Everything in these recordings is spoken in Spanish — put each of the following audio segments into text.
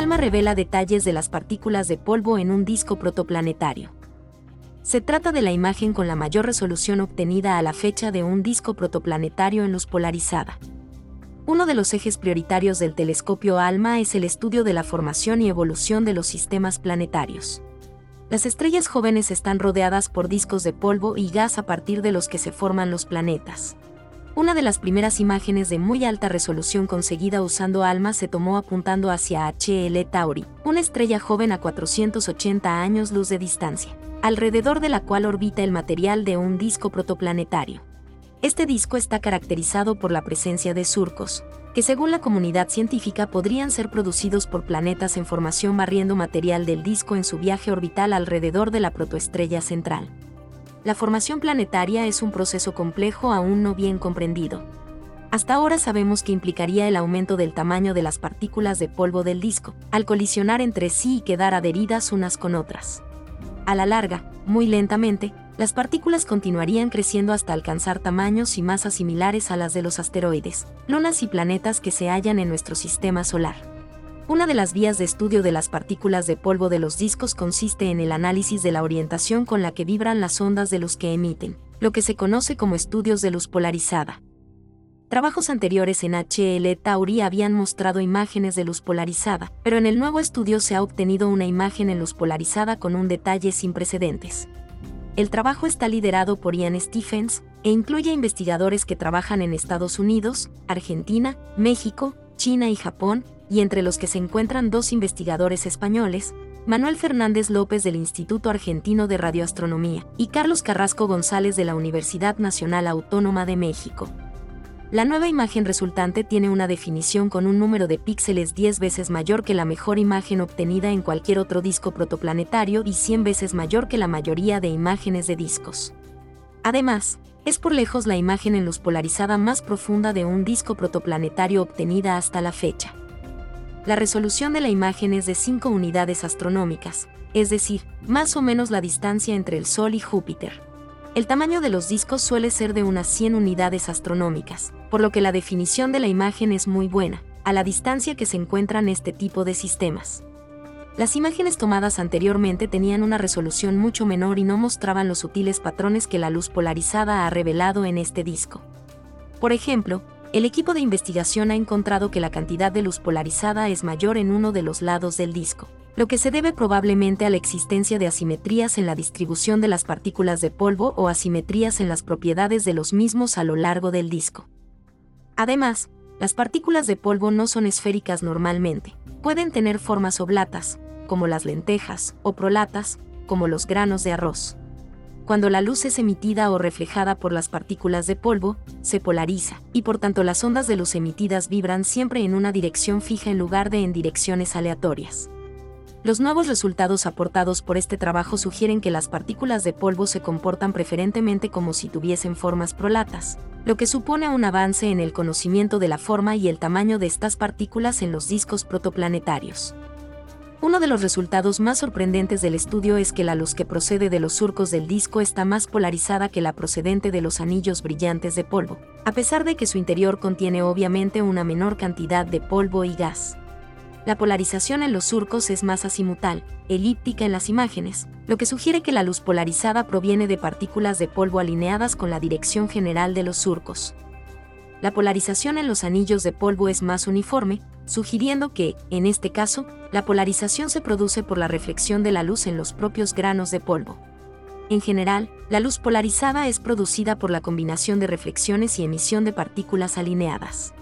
ALMA revela detalles de las partículas de polvo en un disco protoplanetario. Se trata de la imagen con la mayor resolución obtenida a la fecha de un disco protoplanetario en luz polarizada. Uno de los ejes prioritarios del telescopio ALMA es el estudio de la formación y evolución de los sistemas planetarios. Las estrellas jóvenes están rodeadas por discos de polvo y gas a partir de los que se forman los planetas. Una de las primeras imágenes de muy alta resolución conseguida usando ALMA se tomó apuntando hacia HL Tauri, una estrella joven a 480 años luz de distancia, alrededor de la cual orbita el material de un disco protoplanetario. Este disco está caracterizado por la presencia de surcos, que según la comunidad científica podrían ser producidos por planetas en formación barriendo material del disco en su viaje orbital alrededor de la protoestrella central. La formación planetaria es un proceso complejo aún no bien comprendido. Hasta ahora sabemos que implicaría el aumento del tamaño de las partículas de polvo del disco, al colisionar entre sí y quedar adheridas unas con otras. A la larga, muy lentamente, las partículas continuarían creciendo hasta alcanzar tamaños y masas similares a las de los asteroides, lunas y planetas que se hallan en nuestro sistema solar. Una de las vías de estudio de las partículas de polvo de los discos consiste en el análisis de la orientación con la que vibran las ondas de luz que emiten, lo que se conoce como estudios de luz polarizada. Trabajos anteriores en HL Tauri habían mostrado imágenes de luz polarizada, pero en el nuevo estudio se ha obtenido una imagen en luz polarizada con un detalle sin precedentes. El trabajo está liderado por Ian Stephens e incluye investigadores que trabajan en Estados Unidos, Argentina, México, China y Japón, y entre los que se encuentran dos investigadores españoles, Manuel Fernández López del Instituto Argentino de Radioastronomía y Carlos Carrasco González de la Universidad Nacional Autónoma de México. La nueva imagen resultante tiene una definición con un número de píxeles 10 veces mayor que la mejor imagen obtenida en cualquier otro disco protoplanetario y 100 veces mayor que la mayoría de imágenes de discos. Además, es por lejos la imagen en luz polarizada más profunda de un disco protoplanetario obtenida hasta la fecha. La resolución de la imagen es de 5 unidades astronómicas, es decir, más o menos la distancia entre el Sol y Júpiter. El tamaño de los discos suele ser de unas 100 unidades astronómicas, por lo que la definición de la imagen es muy buena, a la distancia que se encuentran este tipo de sistemas. Las imágenes tomadas anteriormente tenían una resolución mucho menor y no mostraban los sutiles patrones que la luz polarizada ha revelado en este disco. Por ejemplo, el equipo de investigación ha encontrado que la cantidad de luz polarizada es mayor en uno de los lados del disco, lo que se debe probablemente a la existencia de asimetrías en la distribución de las partículas de polvo o asimetrías en las propiedades de los mismos a lo largo del disco. Además, las partículas de polvo no son esféricas normalmente, pueden tener formas oblatas, como las lentejas, o prolatas, como los granos de arroz. Cuando la luz es emitida o reflejada por las partículas de polvo, se polariza, y por tanto las ondas de luz emitidas vibran siempre en una dirección fija en lugar de en direcciones aleatorias. Los nuevos resultados aportados por este trabajo sugieren que las partículas de polvo se comportan preferentemente como si tuviesen formas prolatas, lo que supone un avance en el conocimiento de la forma y el tamaño de estas partículas en los discos protoplanetarios. Uno de los resultados más sorprendentes del estudio es que la luz que procede de los surcos del disco está más polarizada que la procedente de los anillos brillantes de polvo, a pesar de que su interior contiene obviamente una menor cantidad de polvo y gas. La polarización en los surcos es más azimutal, elíptica en las imágenes, lo que sugiere que la luz polarizada proviene de partículas de polvo alineadas con la dirección general de los surcos. La polarización en los anillos de polvo es más uniforme, sugiriendo que, en este caso, la polarización se produce por la reflexión de la luz en los propios granos de polvo. En general, la luz polarizada es producida por la combinación de reflexiones y emisión de partículas alineadas.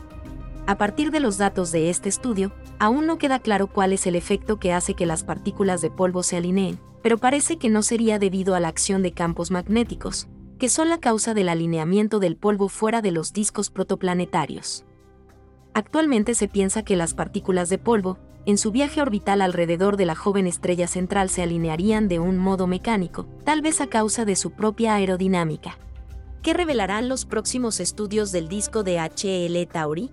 A partir de los datos de este estudio, aún no queda claro cuál es el efecto que hace que las partículas de polvo se alineen, pero parece que no sería debido a la acción de campos magnéticos, que son la causa del alineamiento del polvo fuera de los discos protoplanetarios. Actualmente se piensa que las partículas de polvo, en su viaje orbital alrededor de la joven estrella central se alinearían de un modo mecánico, tal vez a causa de su propia aerodinámica. ¿Qué revelarán los próximos estudios del disco de HL Tauri?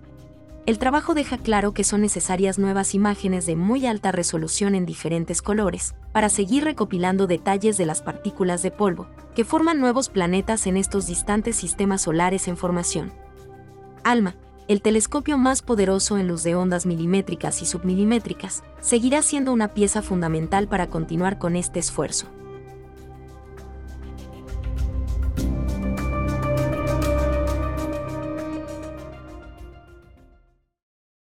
El trabajo deja claro que son necesarias nuevas imágenes de muy alta resolución en diferentes colores, para seguir recopilando detalles de las partículas de polvo, que forman nuevos planetas en estos distantes sistemas solares en formación. ALMA, el telescopio más poderoso en luz de ondas milimétricas y submilimétricas, seguirá siendo una pieza fundamental para continuar con este esfuerzo.